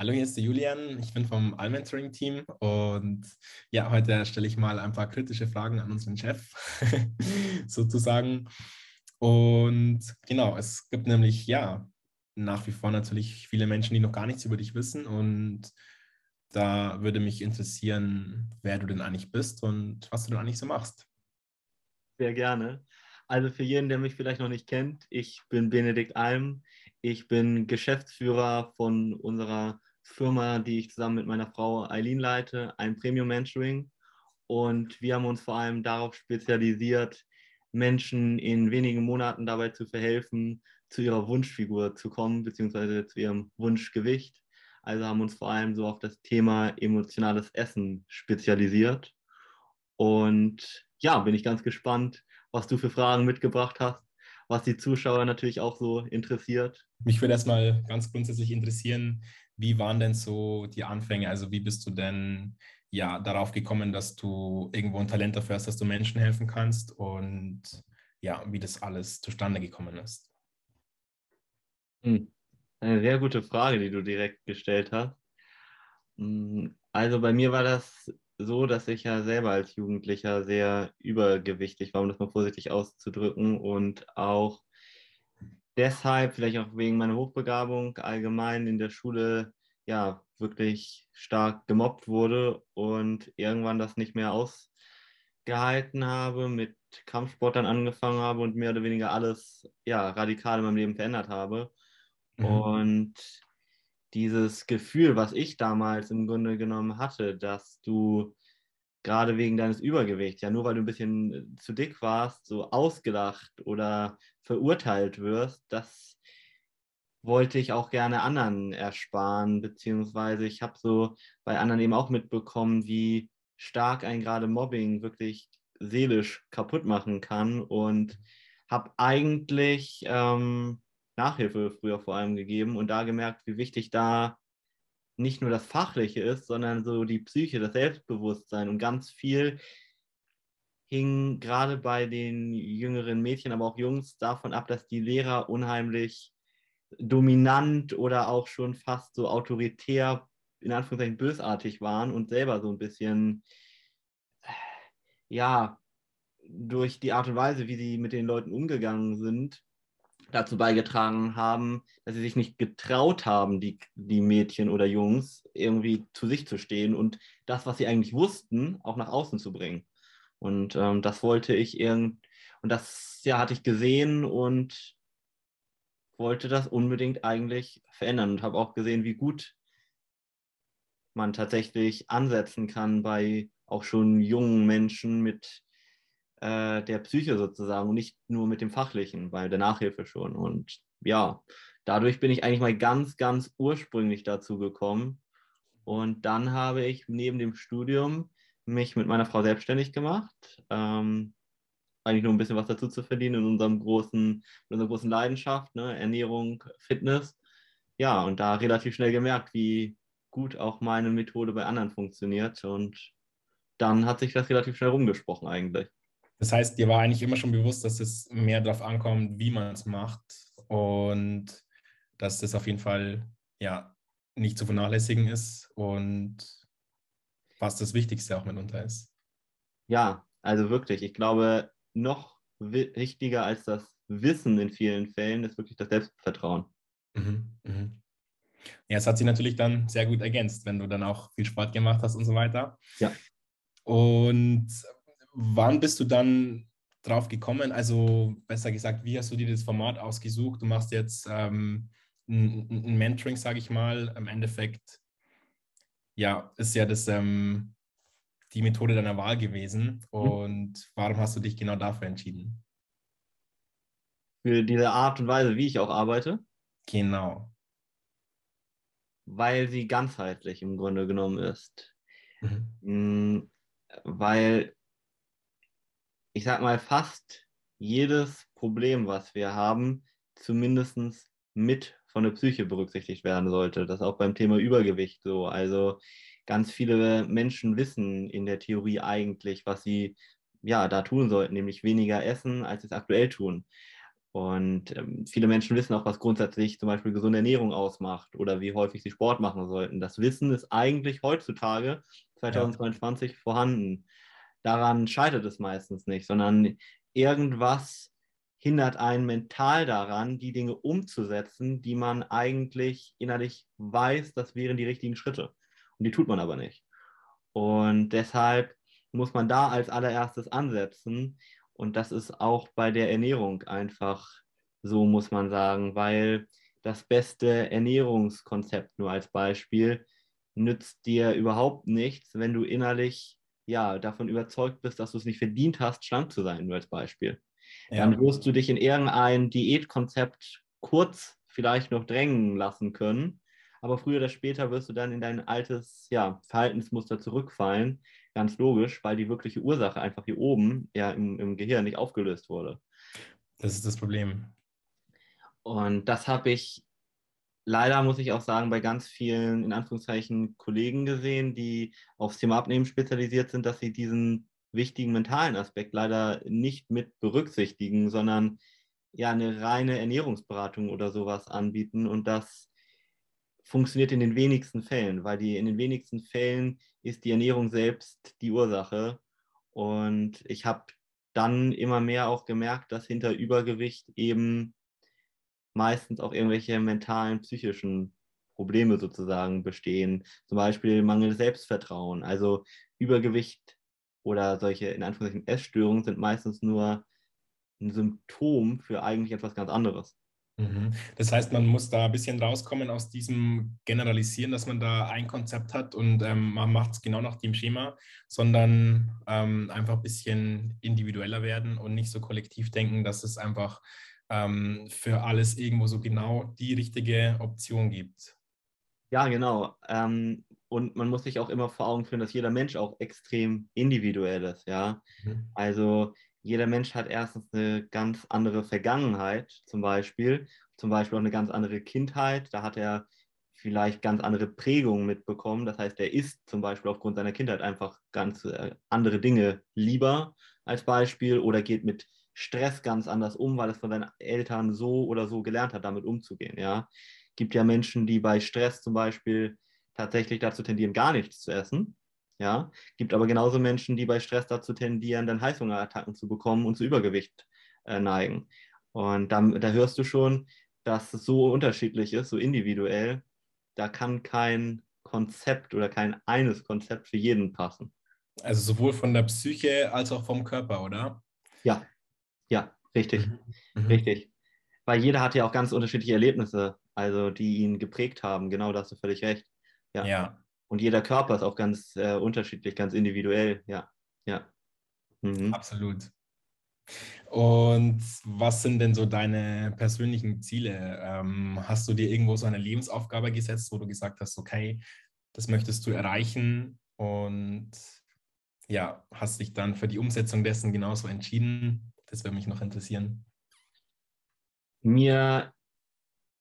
Hallo, hier ist der Julian. Ich bin vom Allmentoring-Team und ja, heute stelle ich mal ein paar kritische Fragen an unseren Chef, sozusagen. Und genau, es gibt nämlich ja nach wie vor natürlich viele Menschen, die noch gar nichts über dich wissen und da würde mich interessieren, wer du denn eigentlich bist und was du denn eigentlich so machst. Sehr gerne. Also für jeden, der mich vielleicht noch nicht kennt, ich bin Benedikt Alm. Ich bin Geschäftsführer von unserer Firma, die ich zusammen mit meiner Frau Eileen leite, ein Premium Mentoring. Und wir haben uns vor allem darauf spezialisiert, Menschen in wenigen Monaten dabei zu verhelfen, zu ihrer Wunschfigur zu kommen, beziehungsweise zu ihrem Wunschgewicht. Also haben uns vor allem so auf das Thema emotionales Essen spezialisiert. Und ja, bin ich ganz gespannt, was du für Fragen mitgebracht hast, was die Zuschauer natürlich auch so interessiert. Mich würde erstmal ganz grundsätzlich interessieren, wie waren denn so die Anfänge? Also wie bist du denn ja darauf gekommen, dass du irgendwo ein Talent dafür hast, dass du Menschen helfen kannst und ja, wie das alles zustande gekommen ist? Hm. Eine sehr gute Frage, die du direkt gestellt hast. Hm, also bei mir war das so, dass ich ja selber als Jugendlicher sehr übergewichtig war, um das mal vorsichtig auszudrücken und auch deshalb, vielleicht auch wegen meiner Hochbegabung, allgemein in der Schule ja wirklich stark gemobbt wurde und irgendwann das nicht mehr ausgehalten habe, mit Kampfsport dann angefangen habe und mehr oder weniger alles ja radikal in meinem Leben verändert habe. Mhm. Und dieses Gefühl, was ich damals im Grunde genommen hatte, dass du gerade wegen deines Übergewichts, ja nur weil du ein bisschen zu dick warst, so ausgelacht oder verurteilt wirst, das wollte ich auch gerne anderen ersparen, beziehungsweise ich habe so bei anderen eben auch mitbekommen, wie stark ein gerade Mobbing wirklich seelisch kaputt machen kann und habe eigentlich ähm, Nachhilfe früher vor allem gegeben und da gemerkt, wie wichtig da nicht nur das Fachliche ist, sondern so die Psyche, das Selbstbewusstsein. Und ganz viel hing gerade bei den jüngeren Mädchen, aber auch Jungs davon ab, dass die Lehrer unheimlich dominant oder auch schon fast so autoritär, in Anführungszeichen bösartig waren und selber so ein bisschen, ja, durch die Art und Weise, wie sie mit den Leuten umgegangen sind, dazu beigetragen haben, dass sie sich nicht getraut haben, die, die Mädchen oder Jungs irgendwie zu sich zu stehen und das, was sie eigentlich wussten, auch nach außen zu bringen. Und ähm, das wollte ich irgend und das ja hatte ich gesehen und wollte das unbedingt eigentlich verändern und habe auch gesehen, wie gut man tatsächlich ansetzen kann bei auch schon jungen Menschen mit äh, der Psyche sozusagen und nicht nur mit dem Fachlichen, bei der Nachhilfe schon. Und ja, dadurch bin ich eigentlich mal ganz, ganz ursprünglich dazu gekommen. Und dann habe ich neben dem Studium mich mit meiner Frau selbstständig gemacht. Ähm, eigentlich nur ein bisschen was dazu zu verdienen in unserem großen, in unserer großen Leidenschaft, ne? Ernährung, Fitness. Ja, und da relativ schnell gemerkt, wie gut auch meine Methode bei anderen funktioniert. Und dann hat sich das relativ schnell rumgesprochen eigentlich. Das heißt, dir war eigentlich immer schon bewusst, dass es mehr darauf ankommt, wie man es macht und dass das auf jeden Fall ja nicht zu vernachlässigen ist und was das Wichtigste auch mitunter ist. Ja, also wirklich. Ich glaube, noch wichtiger als das Wissen in vielen Fällen ist wirklich das Selbstvertrauen. Mhm, mh. Ja, es hat sich natürlich dann sehr gut ergänzt, wenn du dann auch viel Sport gemacht hast und so weiter. Ja. Und wann bist du dann drauf gekommen? Also besser gesagt, wie hast du dir das Format ausgesucht? Du machst jetzt ähm, ein, ein, Mentoring, sage ich mal. Im Endeffekt, ja, ist ja das ähm, die Methode deiner Wahl gewesen. Mhm. Und warum hast du dich genau dafür entschieden? Für diese Art und Weise, wie ich auch arbeite? Genau. Weil sie ganzheitlich im Grunde genommen ist. Mhm. Mm, weil ich sag mal, fast jedes Problem, was wir haben, zumindest mit von der Psyche berücksichtigt werden sollte. Das ist auch beim Thema Übergewicht so. Also ganz viele Menschen wissen in der Theorie eigentlich, was sie ja da tun sollten, nämlich weniger essen, als sie es aktuell tun. Und ähm, viele Menschen wissen auch, was grundsätzlich zum Beispiel gesunde Ernährung ausmacht oder wie häufig sie Sport machen sollten. Das Wissen ist eigentlich heutzutage, 2022, ja. vorhanden. Daran scheitert es meistens nicht, sondern irgendwas hindert einen mental daran, die Dinge umzusetzen, die man eigentlich innerlich weiß, das wären die richtigen Schritte. Und die tut man aber nicht. Und deshalb muss man da als allererstes ansetzen. Und das ist auch bei der Ernährung einfach so, muss man sagen, weil das beste Ernährungskonzept nur als Beispiel nützt dir überhaupt nichts, wenn du innerlich ja davon überzeugt bist, dass du es nicht verdient hast, schlank zu sein, nur als Beispiel. Ja. Dann wirst du dich in irgendein Diätkonzept kurz vielleicht noch drängen lassen können, aber früher oder später wirst du dann in dein altes ja, Verhaltensmuster zurückfallen. Ganz logisch, weil die wirkliche Ursache einfach hier oben ja im, im Gehirn nicht aufgelöst wurde. Das ist das Problem. Und das habe ich leider, muss ich auch sagen, bei ganz vielen, in Anführungszeichen, Kollegen gesehen, die aufs Thema Abnehmen spezialisiert sind, dass sie diesen wichtigen mentalen Aspekt leider nicht mit berücksichtigen, sondern ja eine reine Ernährungsberatung oder sowas anbieten. Und das funktioniert in den wenigsten Fällen, weil die in den wenigsten Fällen ist die Ernährung selbst die Ursache. Und ich habe dann immer mehr auch gemerkt, dass hinter Übergewicht eben meistens auch irgendwelche mentalen, psychischen Probleme sozusagen bestehen. Zum Beispiel Mangel Selbstvertrauen. Also Übergewicht oder solche in Anführungszeichen Essstörungen sind meistens nur ein Symptom für eigentlich etwas ganz anderes. Mhm. Das heißt, man muss da ein bisschen rauskommen aus diesem Generalisieren, dass man da ein Konzept hat und ähm, man macht es genau nach dem Schema, sondern ähm, einfach ein bisschen individueller werden und nicht so kollektiv denken, dass es einfach ähm, für alles irgendwo so genau die richtige Option gibt. Ja, genau. Ähm, und man muss sich auch immer vor Augen führen, dass jeder Mensch auch extrem individuell ist. Ja, mhm. also jeder Mensch hat erstens eine ganz andere Vergangenheit, zum Beispiel, zum Beispiel auch eine ganz andere Kindheit. Da hat er vielleicht ganz andere Prägungen mitbekommen. Das heißt, er isst zum Beispiel aufgrund seiner Kindheit einfach ganz äh, andere Dinge lieber als Beispiel oder geht mit Stress ganz anders um, weil es von seinen Eltern so oder so gelernt hat, damit umzugehen. Ja, gibt ja Menschen, die bei Stress zum Beispiel tatsächlich dazu tendieren, gar nichts zu essen. Ja, gibt aber genauso Menschen, die bei Stress dazu tendieren, dann Heißhungerattacken zu bekommen und zu Übergewicht äh, neigen. Und da, da hörst du schon, dass es so unterschiedlich ist, so individuell. Da kann kein Konzept oder kein eines Konzept für jeden passen. Also sowohl von der Psyche als auch vom Körper, oder? Ja, ja, richtig, mhm. mhm. richtig. Weil jeder hat ja auch ganz unterschiedliche Erlebnisse, also die ihn geprägt haben. Genau, da hast du völlig recht. Ja. ja. Und jeder Körper ist auch ganz äh, unterschiedlich, ganz individuell. Ja, ja. Mhm. Absolut. Und was sind denn so deine persönlichen Ziele? Ähm, hast du dir irgendwo so eine Lebensaufgabe gesetzt, wo du gesagt hast, okay, das möchtest du erreichen und ja, hast dich dann für die Umsetzung dessen genauso entschieden? Das würde mich noch interessieren. Mir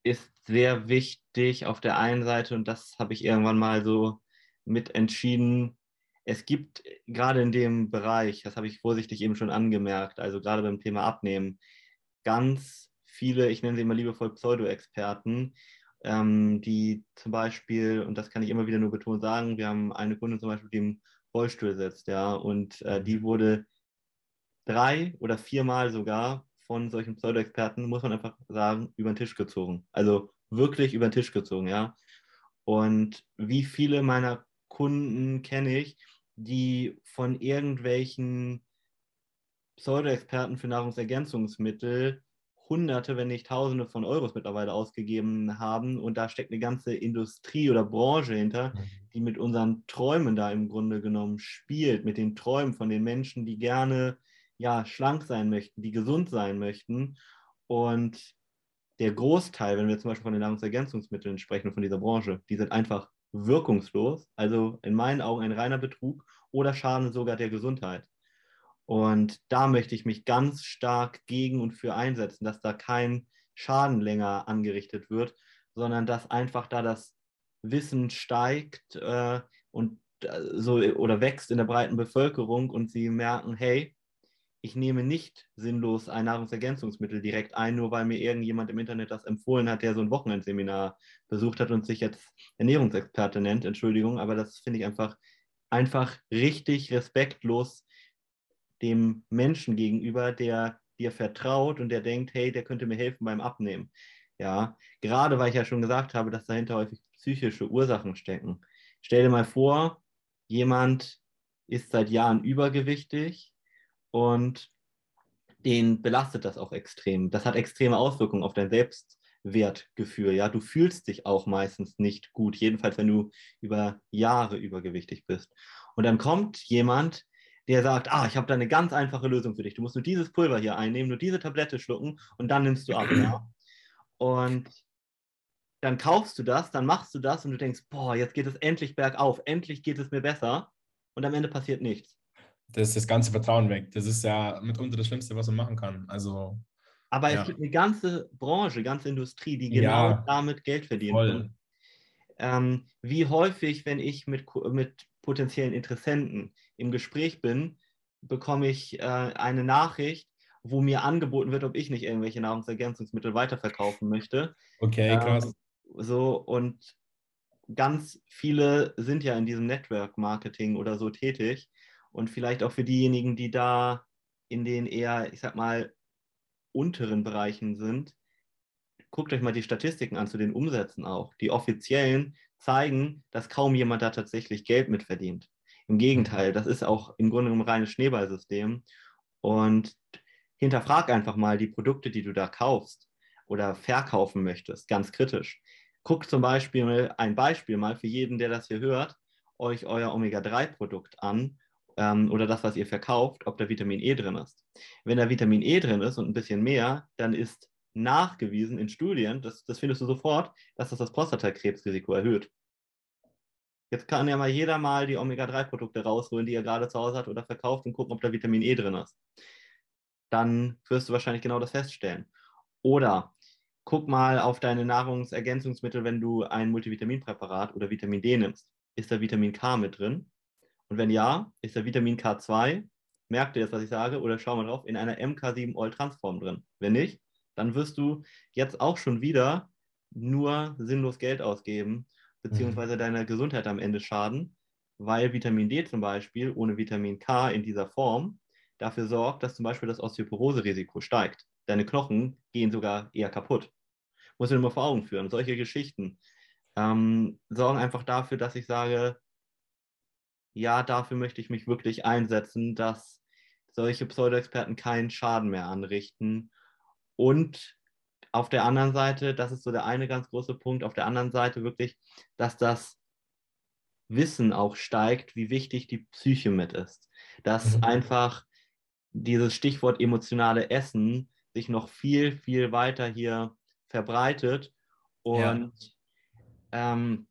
ist sehr wichtig auf der einen Seite, und das habe ich irgendwann mal so mit entschieden, es gibt gerade in dem Bereich, das habe ich vorsichtig eben schon angemerkt, also gerade beim Thema Abnehmen, ganz viele, ich nenne sie immer liebevoll Pseudo-Experten, ähm, die zum Beispiel, und das kann ich immer wieder nur betont sagen, wir haben eine Kundin zum Beispiel, die im Rollstuhl sitzt, ja, und äh, die wurde drei oder viermal sogar von solchen Pseudo-Experten, muss man einfach sagen, über den Tisch gezogen. Also wirklich über den Tisch gezogen, ja. Und wie viele meiner Kunden kenne ich, die von irgendwelchen Pseudo-Experten für Nahrungsergänzungsmittel Hunderte, wenn nicht Tausende von Euros mittlerweile ausgegeben haben. Und da steckt eine ganze Industrie oder Branche hinter, mhm. die mit unseren Träumen da im Grunde genommen spielt, mit den Träumen von den Menschen, die gerne ja, schlank sein möchten, die gesund sein möchten. Und der Großteil, wenn wir zum Beispiel von den Nahrungsergänzungsmitteln sprechen, von dieser Branche, die sind einfach wirkungslos, also in meinen Augen ein reiner Betrug oder schaden sogar der Gesundheit. Und da möchte ich mich ganz stark gegen und für einsetzen, dass da kein Schaden länger angerichtet wird, sondern dass einfach da das Wissen steigt äh, und äh, so oder wächst in der breiten Bevölkerung und sie merken, hey, ich nehme nicht sinnlos ein Nahrungsergänzungsmittel direkt ein, nur weil mir irgendjemand im Internet das empfohlen hat, der so ein Wochenendseminar besucht hat und sich jetzt Ernährungsexperte nennt. Entschuldigung, aber das finde ich einfach, einfach richtig respektlos dem Menschen gegenüber, der dir vertraut und der denkt, hey, der könnte mir helfen beim Abnehmen. Ja, gerade weil ich ja schon gesagt habe, dass dahinter häufig psychische Ursachen stecken. Stell dir mal vor, jemand ist seit Jahren übergewichtig und den belastet das auch extrem. Das hat extreme Auswirkungen auf dein Selbstwertgefühl. Ja, du fühlst dich auch meistens nicht gut, jedenfalls wenn du über Jahre übergewichtig bist. Und dann kommt jemand, der sagt, ah, ich habe da eine ganz einfache Lösung für dich. Du musst nur dieses Pulver hier einnehmen, nur diese Tablette schlucken und dann nimmst du ab. Ja? Und dann kaufst du das, dann machst du das und du denkst, boah, jetzt geht es endlich bergauf, endlich geht es mir besser und am Ende passiert nichts. Das ist das ganze Vertrauen weg. Das ist ja mitunter das Schlimmste, was man machen kann. Also, Aber ja. es gibt eine ganze Branche, ganze Industrie, die genau ja, damit Geld verdient. Ähm, wie häufig, wenn ich mit, mit potenziellen Interessenten im Gespräch bin, bekomme ich äh, eine Nachricht, wo mir angeboten wird, ob ich nicht irgendwelche Nahrungsergänzungsmittel weiterverkaufen möchte. Okay, ähm, krass. Ähm, so und ganz viele sind ja in diesem Network Marketing oder so tätig und vielleicht auch für diejenigen, die da in den eher, ich sag mal, unteren Bereichen sind, guckt euch mal die Statistiken an zu den Umsätzen auch. Die offiziellen zeigen, dass kaum jemand da tatsächlich Geld mitverdient. Im Gegenteil, das ist auch im Grunde ein reines Schneeballsystem. Und hinterfrag einfach mal die Produkte, die du da kaufst oder verkaufen möchtest, ganz kritisch. Guckt zum Beispiel ein Beispiel mal für jeden, der das hier hört, euch euer Omega-3-Produkt an ähm, oder das, was ihr verkauft, ob da Vitamin E drin ist. Wenn da Vitamin E drin ist und ein bisschen mehr, dann ist nachgewiesen in Studien, das, das findest du sofort, dass das das Prostatakrebsrisiko erhöht. Jetzt kann ja mal jeder mal die Omega-3-Produkte rausholen, die er gerade zu Hause hat oder verkauft und gucken, ob da Vitamin E drin ist. Dann wirst du wahrscheinlich genau das feststellen. Oder guck mal auf deine Nahrungsergänzungsmittel, wenn du ein Multivitaminpräparat oder Vitamin D nimmst. Ist da Vitamin K mit drin? Und wenn ja, ist da Vitamin K2, merkt ihr jetzt, was ich sage, oder schau mal drauf, in einer MK7 Oil Transform drin. Wenn nicht, dann wirst du jetzt auch schon wieder nur sinnlos Geld ausgeben, beziehungsweise mhm. deiner Gesundheit am Ende schaden, weil Vitamin D zum Beispiel ohne Vitamin K in dieser Form dafür sorgt, dass zum Beispiel das Osteoporose-Risiko steigt. Deine Knochen gehen sogar eher kaputt. Muss ich dir mal vor Augen führen. Solche Geschichten ähm, sorgen einfach dafür, dass ich sage, ja, dafür möchte ich mich wirklich einsetzen, dass solche Pseudo-Experten keinen Schaden mehr anrichten. Und auf der anderen Seite, das ist so der eine ganz große Punkt, auf der anderen Seite wirklich, dass das Wissen auch steigt, wie wichtig die Psyche mit ist. Dass mhm. einfach dieses Stichwort emotionale Essen sich noch viel, viel weiter hier verbreitet und ja. ähm,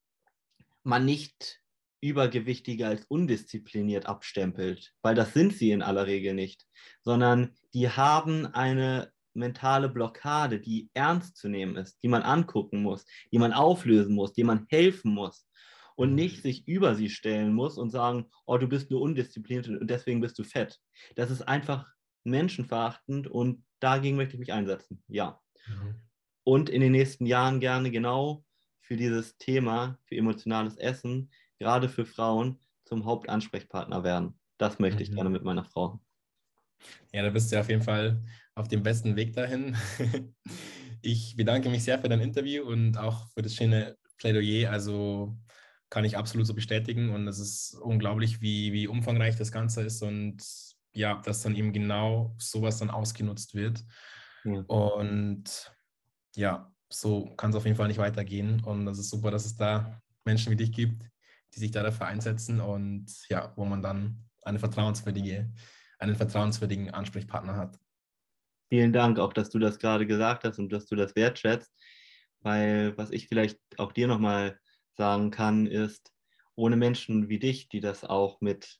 man nicht Übergewichtige als undiszipliniert abstempelt, weil das sind sie in aller Regel nicht, sondern die haben eine mentale Blockade, die ernst zu nehmen ist, die man angucken muss, die man auflösen muss, die man helfen muss und nicht sich über sie stellen muss und sagen, oh, du bist nur undiszipliniert und deswegen bist du fett. Das ist einfach menschenverachtend und dagegen möchte ich mich einsetzen, ja. Mhm. Und in den nächsten Jahren gerne genau für dieses Thema, für emotionales Essen, gerade für Frauen, zum Hauptansprechpartner werden. Das möchte ich mhm. gerne mit meiner Frau. Ja, da bist du auf jeden Fall auf dem besten Weg dahin. Ich bedanke mich sehr für dein Interview und auch für das schöne Plädoyer. Also kann ich absolut so bestätigen und es ist unglaublich, wie, wie umfangreich das Ganze ist und ja, dass dann eben genau sowas dann ausgenutzt wird. Ja. Und ja, so kann es auf jeden Fall nicht weitergehen. Und das ist super, dass es da Menschen wie dich gibt, die sich da dafür einsetzen und ja, wo man dann eine vertrauenswürdige, einen vertrauenswürdigen Ansprechpartner hat. Vielen Dank auch, dass du das gerade gesagt hast und dass du das wertschätzt, weil was ich vielleicht auch dir nochmal sagen kann, ist, ohne Menschen wie dich, die das auch mit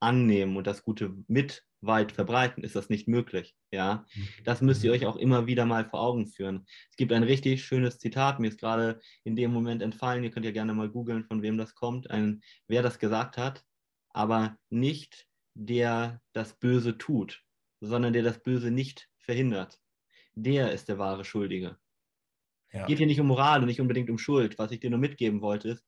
annehmen und das Gute mit weit verbreiten, ist das nicht möglich. Ja, mhm. das müsst ihr euch auch immer wieder mal vor Augen führen. Es gibt ein richtig schönes Zitat, mir ist gerade in dem Moment entfallen. Ihr könnt ja gerne mal googeln, von wem das kommt, ein, wer das gesagt hat, aber nicht der das Böse tut, sondern der das Böse nicht verhindert. Der ist der wahre Schuldige. Ja. Geht hier nicht um Moral und nicht unbedingt um Schuld. Was ich dir nur mitgeben wollte, ist,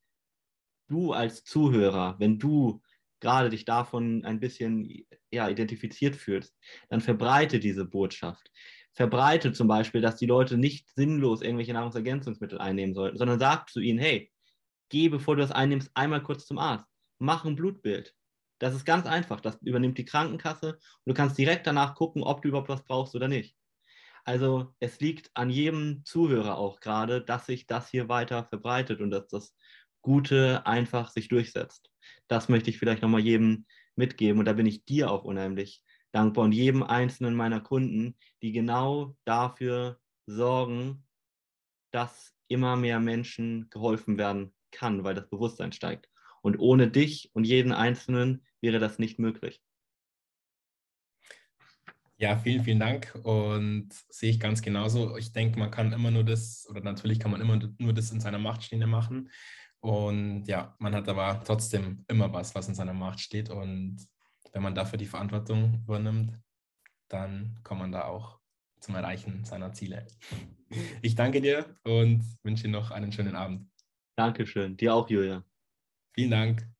du als Zuhörer, wenn du gerade dich davon ein bisschen ja, identifiziert fühlst, dann verbreite diese Botschaft. Verbreite zum Beispiel, dass die Leute nicht sinnlos irgendwelche Nahrungsergänzungsmittel einnehmen sollten, sondern sag zu ihnen, hey, geh, bevor du das einnimmst, einmal kurz zum Arzt. Mach ein Blutbild. Das ist ganz einfach. Das übernimmt die Krankenkasse und du kannst direkt danach gucken, ob du überhaupt was brauchst oder nicht. Also es liegt an jedem Zuhörer auch gerade, dass sich das hier weiter verbreitet und dass das Gute einfach sich durchsetzt. Das möchte ich vielleicht nochmal jedem mitgeben und da bin ich dir auch unheimlich dankbar und jedem einzelnen meiner Kunden, die genau dafür sorgen, dass immer mehr Menschen geholfen werden kann, weil das Bewusstsein steigt. Und ohne dich und jeden Einzelnen wäre das nicht möglich. Ja, vielen, vielen Dank und sehe ich ganz genauso. Ich denke, man kann immer nur das, oder natürlich kann man immer nur das in seiner Macht machen. Und ja, man hat aber trotzdem immer was, was in seiner Macht steht. Und wenn man dafür die Verantwortung übernimmt, dann kommt man da auch zum Erreichen seiner Ziele. Ich danke dir und wünsche dir noch einen schönen Abend. Dankeschön. Dir auch, Julia. Vielen Dank.